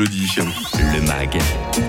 Jeudi. Le MAG,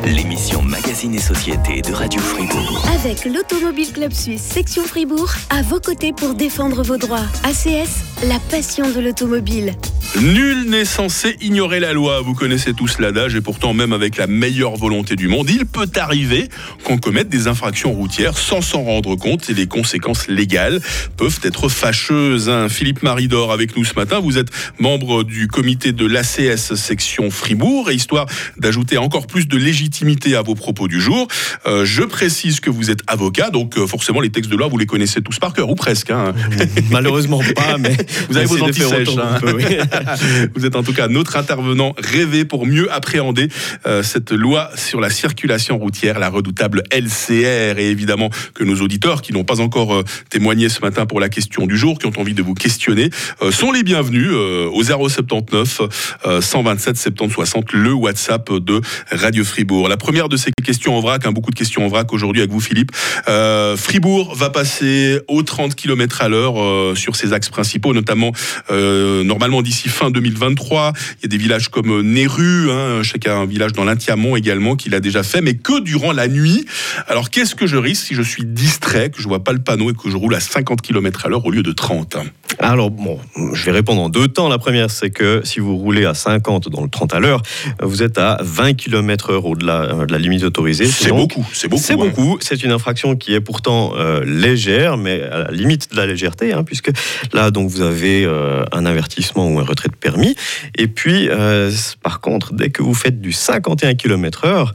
l'émission Magazine et Société de Radio Fribourg. Avec l'Automobile Club Suisse, section Fribourg, à vos côtés pour défendre vos droits. ACS, la passion de l'automobile. Nul n'est censé ignorer la loi. Vous connaissez tous l'adage et pourtant, même avec la meilleure volonté du monde, il peut arriver qu'on commette des infractions routières sans s'en rendre compte et les conséquences légales peuvent être fâcheuses. Hein. Philippe Maridor avec nous ce matin. Vous êtes membre du comité de l'ACS section Fribourg et histoire d'ajouter encore plus de légitimité à vos propos du jour, euh, je précise que vous êtes avocat, donc euh, forcément les textes de loi vous les connaissez tous par cœur ou presque. Hein. Malheureusement pas, mais vous avez vos antisèches. Hein. Vous êtes en tout cas notre intervenant rêvé pour mieux appréhender euh, cette loi sur la circulation routière, la redoutable LCR. Et évidemment que nos auditeurs qui n'ont pas encore témoigné ce matin pour la question du jour, qui ont envie de vous questionner, sont les bienvenus au 079 127 70 60, le WhatsApp de Radio Fribourg. La première de ces questions en vrac, hein, beaucoup de questions en vrac aujourd'hui avec vous Philippe. Fribourg va passer aux 30 km à l'heure sur ses axes principaux, notamment normalement d'ici fin 2023. Il y a des villages comme Néru, hein, chacun un village dans l'Intiamont également qu'il a déjà fait, mais que durant la nuit. Alors qu'est-ce que je risque si je suis distrait, que je vois pas le panneau et que je roule à 50 km à l'heure au lieu de 30 alors bon, je vais répondre en deux temps. La première, c'est que si vous roulez à 50 dans le 30 à l'heure, vous êtes à 20 km heure au-delà euh, de la limite autorisée. C'est beaucoup, c'est beaucoup. C'est beaucoup. C'est une infraction qui est pourtant euh, légère, mais à la limite de la légèreté, hein, puisque là, donc, vous avez euh, un avertissement ou un retrait de permis. Et puis, par contre, dès que vous faites du 51 km heure,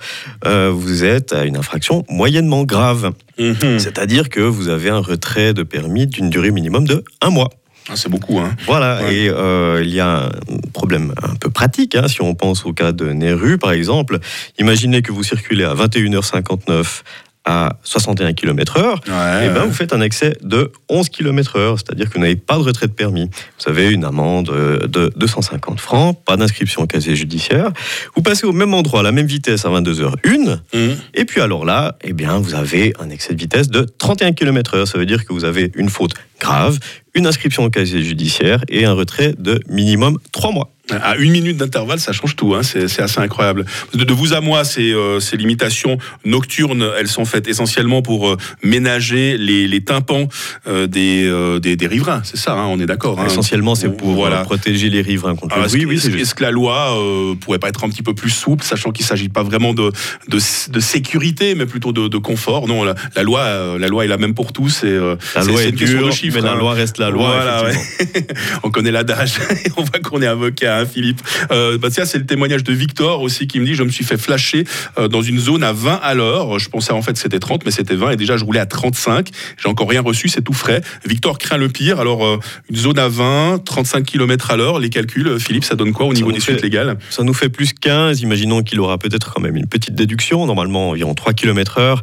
vous êtes à une infraction moyennement grave. Mhm. C'est-à-dire que vous avez un retrait de permis d'une durée minimum de un mois. Ah, c'est beaucoup, hein. Voilà, et euh, il y a un problème un peu pratique, hein, si on pense au cas de Neru, par exemple. Imaginez que vous circulez à 21h59 à 61 km heure, et ben vous faites un excès de 11 km heure, c'est-à-dire que vous n'avez pas de retrait de permis. Vous avez une amende de 250 francs, pas d'inscription au casier judiciaire. Vous passez au même endroit, à la même vitesse à 22h01, mmh. et puis alors là, eh bien, vous avez un excès de vitesse de 31 km heure. Ça veut dire que vous avez une faute grave, une inscription au casier judiciaire et un retrait de minimum 3 mois. À une minute d'intervalle, ça change tout. Hein. C'est assez incroyable. De, vous à moi, ces, euh, ces, limitations nocturnes, elles sont faites essentiellement pour euh, ménager les, les tympans euh, des, des, riverains. C'est ça, hein, on est d'accord. Hein. Essentiellement, c'est pour voilà. protéger les riverains contre le bruit. Oui, Est-ce que la loi pourrait pas être un petit peu plus souple, sachant qu'il ne s'agit pas vraiment de, de, de, sécurité, mais plutôt de, confort? Non, la, loi, la loi est la même pour tous. Et, la loi est, dure, mais la loi reste la loi. on connaît l'adage. on voit qu'on est avocat Hein, Philippe. Euh, bah, c'est le témoignage de Victor aussi qui me dit je me suis fait flasher euh, dans une zone à 20 à l'heure. Je pensais en fait c'était 30, mais c'était 20 et déjà je roulais à 35. J'ai encore rien reçu, c'est tout frais. Victor craint le pire. Alors euh, une zone à 20, 35 km à l'heure, les calculs, Philippe, ça donne quoi au niveau des suites légales Ça nous fait plus 15. Imaginons qu'il aura peut-être quand même une petite déduction, normalement environ 3 km heure.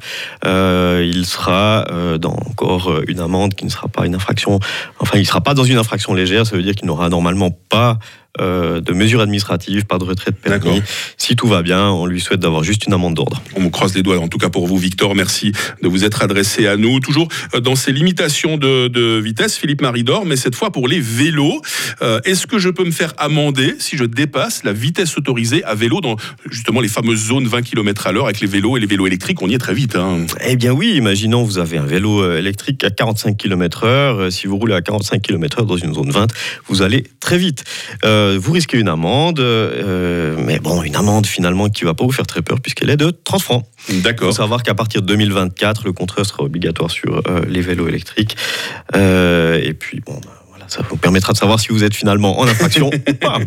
il sera dans encore une amende qui ne sera pas une infraction. Enfin, il ne sera pas dans une infraction légère. Ça veut dire qu'il n'aura normalement pas euh, de mesures administratives, pas de retrait de permis. Si tout va bien, on lui souhaite d'avoir juste une amende d'ordre. On vous croise les doigts, en tout cas pour vous, Victor. Merci de vous être adressé à nous. Toujours euh, dans ces limitations de, vitesse, Philippe Maridor, mais cette fois pour les vélos. Euh, est-ce que je peux me faire amender si je dépasse la vitesse autorisée à vélo dans justement les fameuses zones 20 km à l'heure avec les vélos et les vélos électriques? On y est très vite. Hein. Eh bien oui, imaginons vous avez un vélo électrique à 45 km heure. Si vous roulez à 45 km heure dans une zone 20, vous allez très vite. Euh, vous risquez une amende, euh, mais bon, une amende finalement qui ne va pas vous faire très peur puisqu'elle est de 30 francs. D'accord. Il faut savoir qu'à partir de 2024, le contrôle sera obligatoire sur euh, les vélos électriques. et puis, bon, bah, ça vous permettra de savoir si vous êtes finalement en infraction ou pas.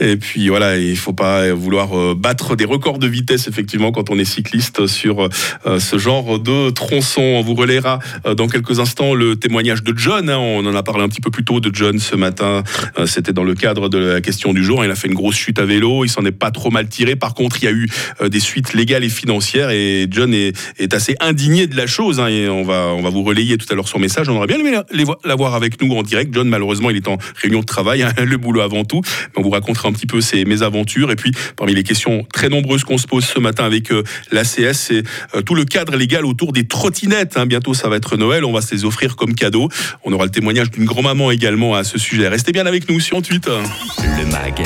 Et puis voilà, il ne faut pas vouloir euh, battre des records de vitesse effectivement quand on est cycliste sur euh, ce genre de tronçon. On vous relaiera euh, dans quelques instants le témoignage de John. Hein. On en a parlé un petit peu plus tôt de John ce matin. C'était dans le cadre de la question du jour. Il a fait une grosse chute à vélo. Il s'en est pas trop mal tiré. Par contre, il y a eu des suites légales et financières et John est, assez indigné de la chose. Hein. Et on va, on va vous relayer tout à l'heure son message. On aurait bien aimé l'avoir avec nous en direct. John Malheureusement, il est en réunion de travail, hein, le boulot avant tout. On vous racontera un petit peu ses mésaventures. Et puis, parmi les questions très nombreuses qu'on se pose ce matin avec euh, l'ACS, c'est euh, tout le cadre légal autour des trottinettes. Hein. Bientôt, ça va être Noël. On va se les offrir comme cadeau. On aura le témoignage d'une grand-maman également à ce sujet. Restez bien avec nous sur Twitter. Le MAG,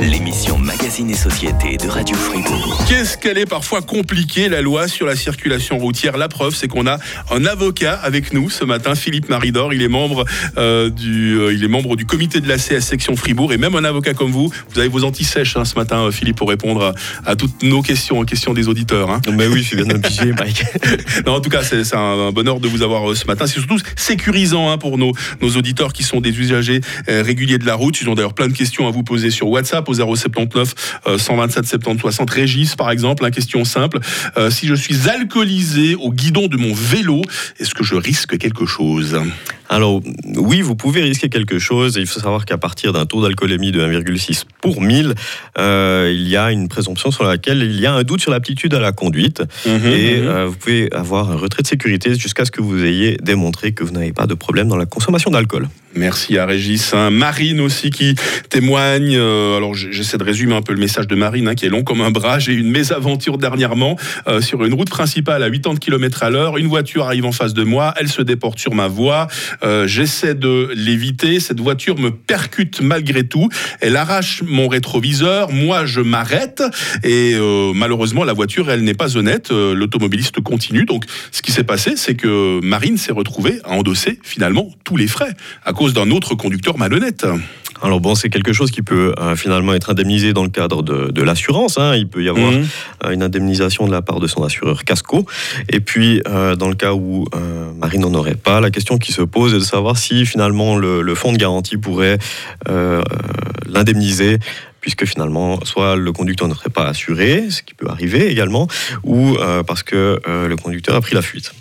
l'émission Magazine et Société de Radio Fribourg. Qu'est-ce qu'elle est parfois compliquée, la loi sur la circulation routière? La preuve, c'est qu'on a un avocat avec nous ce matin, Philippe Maridor. Il est membre, euh, du, euh, il est membre du comité de la CS section Fribourg et même un avocat comme vous. Vous avez vos antisèches hein, ce matin, euh, Philippe, pour répondre à, à toutes nos questions, aux questions des auditeurs. Hein. Mais oui, je suis bien obligé, Mike. non, en tout cas, c'est un bonheur de vous avoir euh, ce matin. C'est surtout sécurisant hein, pour nos, nos auditeurs qui sont des usagers euh, réguliers de la route. Ils ont d'ailleurs plein de questions à vous poser sur WhatsApp au 079 euh, 127 70 60. Régis, par exemple, une question simple. Si je suis alcoolisé au guidon de mon vélo, est-ce que je risque quelque chose? Alors, oui, vous pouvez risquer quelque chose. Il faut savoir qu'à partir d'un taux d'alcoolémie de 1,6 pour 1000, euh, il y a une présomption sur laquelle il y a un doute sur l'aptitude à la conduite. et euh, vous pouvez avoir un retrait de sécurité jusqu'à ce que vous ayez démontré que vous n'avez pas de problème dans la consommation d'alcool. Merci à Régis. Hein. Marine aussi qui témoigne. Euh, alors j'essaie de résumer un peu le message de Marine, hein, qui est long comme un bras. J'ai eu une mésaventure dernièrement euh, sur une route principale à 80 km à l'heure. Une voiture arrive en face de moi, elle se déporte sur ma voie. Euh, j'essaie de l'éviter. Cette voiture me percute malgré tout. Elle arrache mon rétroviseur. Moi, je m'arrête et malheureusement, la voiture, elle n'est pas honnête. L'automobiliste continue. Donc, ce qui s'est passé, c'est que Marine s'est retrouvée à endosser finalement tous les frais à cause d'un autre conducteur malhonnête. Alors bon, c'est quelque chose qui peut euh, finalement être indemnisé dans le cadre de, de l'assurance. hein. Il peut y avoir Mhm. euh, une indemnisation de la part de son assureur casco. Et puis, euh, dans le cas où Marie n'en aurait pas, la question qui se pose est de savoir si finalement le, le fonds de garantie pourrait l'indemniser puisque finalement, soit le conducteur ne serait pas assuré, ce qui peut arriver également, ou parce que le conducteur a pris la fuite.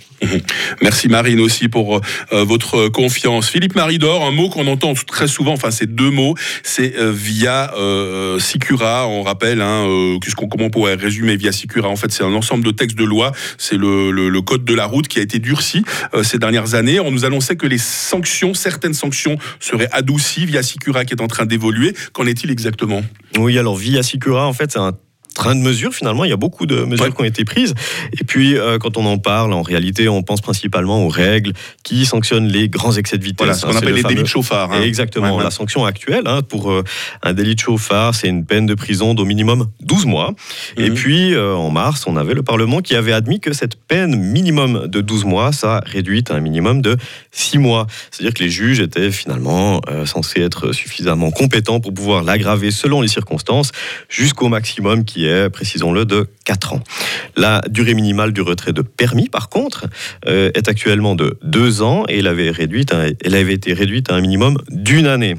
Merci Marine aussi pour euh, votre confiance. Philippe Maridor, un mot qu'on entend très souvent, enfin c'est deux mots, c'est euh, via euh, Sicura, on rappelle, hein, euh, qu'on- comment on pourrait résumer via Sicura? En fait c'est un ensemble de textes de loi, c'est le, le- le code de la route qui a été durci euh, ces dernières années. On nous annonçait que les sanctions, certaines sanctions seraient adoucies via Sicura qui est en train d'évoluer. Qu'en est-il exactement? Oui, alors via Sicura, en fait, c'est un train de mesures finalement. Il y a beaucoup de mesures Ouais. qui ont été prises. Et puis, euh, quand on en parle, en réalité, on pense principalement aux règles qui sanctionnent les grands excès de vitesse. Voilà, ce qu'on hein. Appelle le les fameux- délits de chauffard. hein. Exactement. Ouais, ouais. La sanction actuelle hein, pour euh, un délit de chauffard, c'est une peine de prison d'au minimum 12 mois. Et Mhm. puis, euh, en mars, on avait le Parlement qui avait admis que cette peine minimum de 12 mois, ça réduite à un minimum de 6 mois. C'est-à-dire que les juges étaient finalement censés être suffisamment compétents pour pouvoir l'aggraver selon les circonstances jusqu'au maximum qui est, précisons-le, de 4 ans. La durée minimale du retrait de permis, par contre, euh, est actuellement de 2 ans et réduite elle avait été réduite à un minimum d'une année.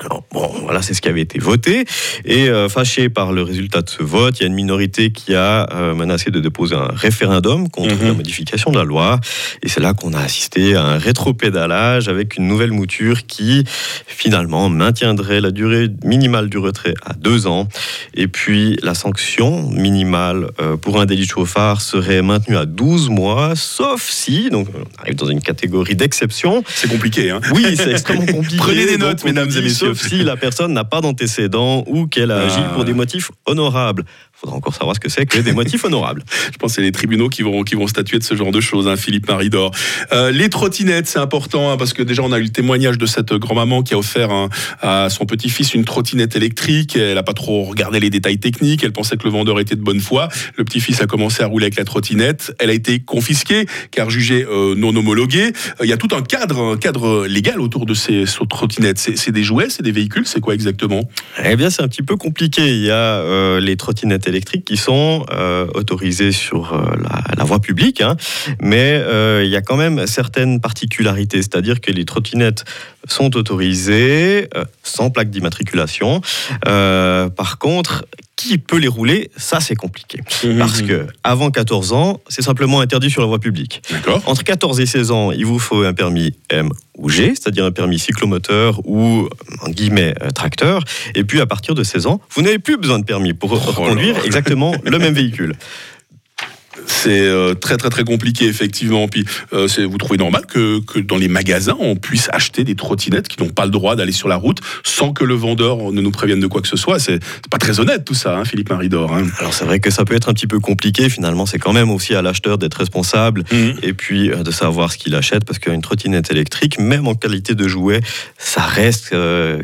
Alors, bon, voilà, c'est ce qui avait été voté. Et euh, fâché par le résultat de ce vote, il y a une minorité qui a euh, menacé de déposer un référendum contre Mhm. la modification de la loi. Et c'est là qu'on a assisté à un rétropédalage avec une nouvelle mouture qui, finalement, maintiendrait la durée minimale du retrait à deux ans. Et puis, la sanction minimale euh, pour un délit de chauffard serait maintenue à 12 mois, sauf si, donc on arrive dans une catégorie d'exception, C'est compliqué. Hein. oui, c'est extrêmement compliqué. Prenez des notes, mesdames et messieurs. Sauf si la personne n'a pas d'antécédents ou qu'elle a agi Ah. pour des motifs honorables. Faudra encore savoir ce que c'est que des motifs honorables. Je pense que c'est les tribunaux qui vont, qui vont statuer de ce genre de choses, hein, Philippe Maridor. Euh, les trottinettes, c'est important, hein, parce que déjà, on a eu le témoignage de cette grand-maman qui a offert un- à son petit-fils une trottinette électrique. Elle n'a pas trop regardé les détails techniques. Elle pensait que le vendeur était de bonne foi. Le petit-fils a commencé à rouler avec la trottinette. Elle a été confisquée, car jugée euh, non homologuée. Euh, Il y a tout un cadre, cadre légal autour de ces, trottinettes. C'est des jouets, c'est des véhicules, c'est quoi exactement? Eh bien, c'est un petit peu compliqué. Il y a euh, les trottinettes électriques qui sont euh, autorisées sur euh, la, voie publique, hein, mais euh, il y a quand même certaines particularités, c'est-à-dire que les trottinettes sont autorisées euh, sans plaque d'immatriculation. Par contre, qui peut les rouler Ça, c'est compliqué. Parce que avant 14 ans, c'est simplement interdit sur la voie publique. Entre 14 et 16 ans, il vous faut un permis M ou G, c'est-à-dire un permis cyclomoteur ou, en guillemets, euh, tracteur. Et puis, à partir de 16 ans, vous n'avez plus besoin de permis pour Oh conduire exactement le même véhicule. C'est très très très compliqué effectivement. Puis vous trouvez normal que, que dans les magasins on puisse acheter des trottinettes qui n'ont pas le droit d'aller sur la route sans que le vendeur ne nous prévienne de quoi que ce soit. C'est pas très honnête tout ça, hein, Philippe Maridor. Hein. Alors c'est vrai que ça peut être un petit peu compliqué. Finalement, c'est quand même aussi à l'acheteur d'être responsable mhm. et puis euh, de savoir ce qu'il achète parce qu'une trottinette électrique, même en qualité de jouet, ça reste euh,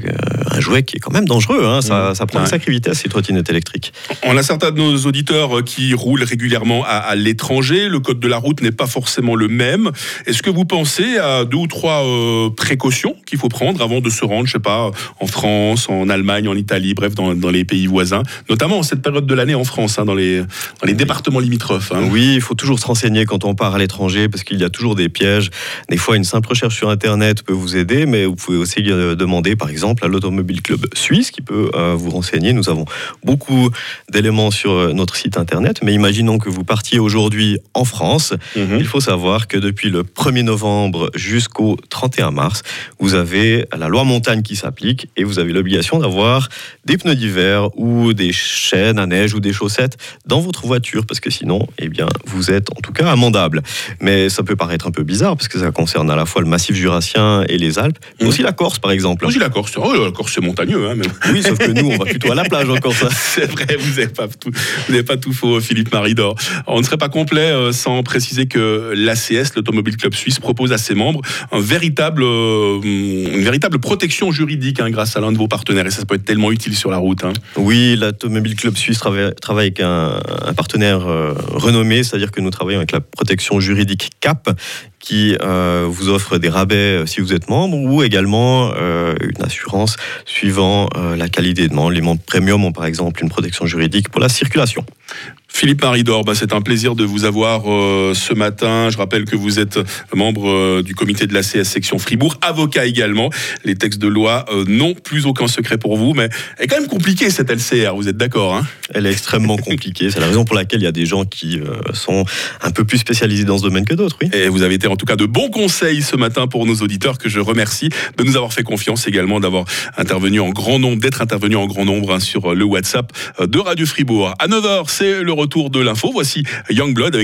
un jouet qui est quand même dangereux. Hein. Ça, mhm. prend une sacrée vitesse ces trottinettes électriques. On a certains de nos auditeurs euh, qui roulent régulièrement à, l'étranger. Le code de la route n'est pas forcément le même. Est-ce que vous pensez à deux ou trois précautions qu'il faut prendre avant de se rendre, je sais pas, en France, en Allemagne, en Italie, bref, dans, les pays voisins, notamment en cette période de l'année en France, hein, dans les, les départements limitrophes. Hein. Oui, il faut toujours se renseigner quand on part à l'étranger parce qu'il y a toujours des pièges. Des fois, une simple recherche sur Internet peut vous aider, mais vous pouvez aussi euh, demander, par exemple, à l'Automobile Club Suisse qui peut euh, vous renseigner. Nous avons beaucoup d'éléments sur euh, notre site Internet, mais imaginons que vous partiez aujourd'hui en France. Mhm. Il faut savoir que depuis le 1er novembre jusqu'au 31 mars, vous avez la loi montagne qui s'applique et vous avez l'obligation d'avoir des pneus d'hiver ou des chaînes à neige ou des chaussettes dans votre voiture parce que sinon, eh bien, vous êtes en tout cas amendable. Mais ça peut paraître un peu bizarre parce que ça concerne à la fois le massif jurassien et les Alpes, mais aussi la Corse par exemple. Aussi la Corse, oh, la Corse c'est montagneux. Hein, Oui, sauf que nous, on va plutôt à la plage encore ça. c'est vrai, vous n'avez pas, tout, pas tout faux, Philippe Maridor. Serait pas complet euh, sans préciser que l'ACS, l'Automobile Club Suisse, propose à ses membres euh, une véritable protection juridique hein, grâce à l'un de vos partenaires. Et ça peut être tellement utile sur la route. Hein. Oui, l'Automobile Club Suisse travaille, travaille avec un, partenaire euh, renommé, c'est-à-dire que nous travaillons avec la protection juridique CAP, qui euh, vous offre des rabais euh, si vous êtes membre ou également une assurance suivant la qualité de membre. Les membres premium ont par exemple une protection juridique pour la circulation. Philippe Maridor, bah, c'est un plaisir de vous avoir euh, ce matin. Je rappelle que vous êtes membre euh, du comité de la CS section Fribourg, avocat également. Les textes de loi euh, n'ont plus aucun secret pour vous, mais elle est quand même compliquée cette LCR, vous êtes d'accord hein? Elle est extrêmement compliquée. C'est la raison pour laquelle il y a des gens qui sont un peu plus spécialisés dans ce domaine que d'autres. Oui. Et vous avez été en tout cas de bons conseils ce matin pour nos auditeurs que je remercie de nous avoir fait confiance également, d'avoir intervenu en grand nombre, d'être intervenu en grand nombre hein, sur le WhatsApp de Radio Fribourg. À 9h, c'est le retour de l'info. Voici Youngblood avec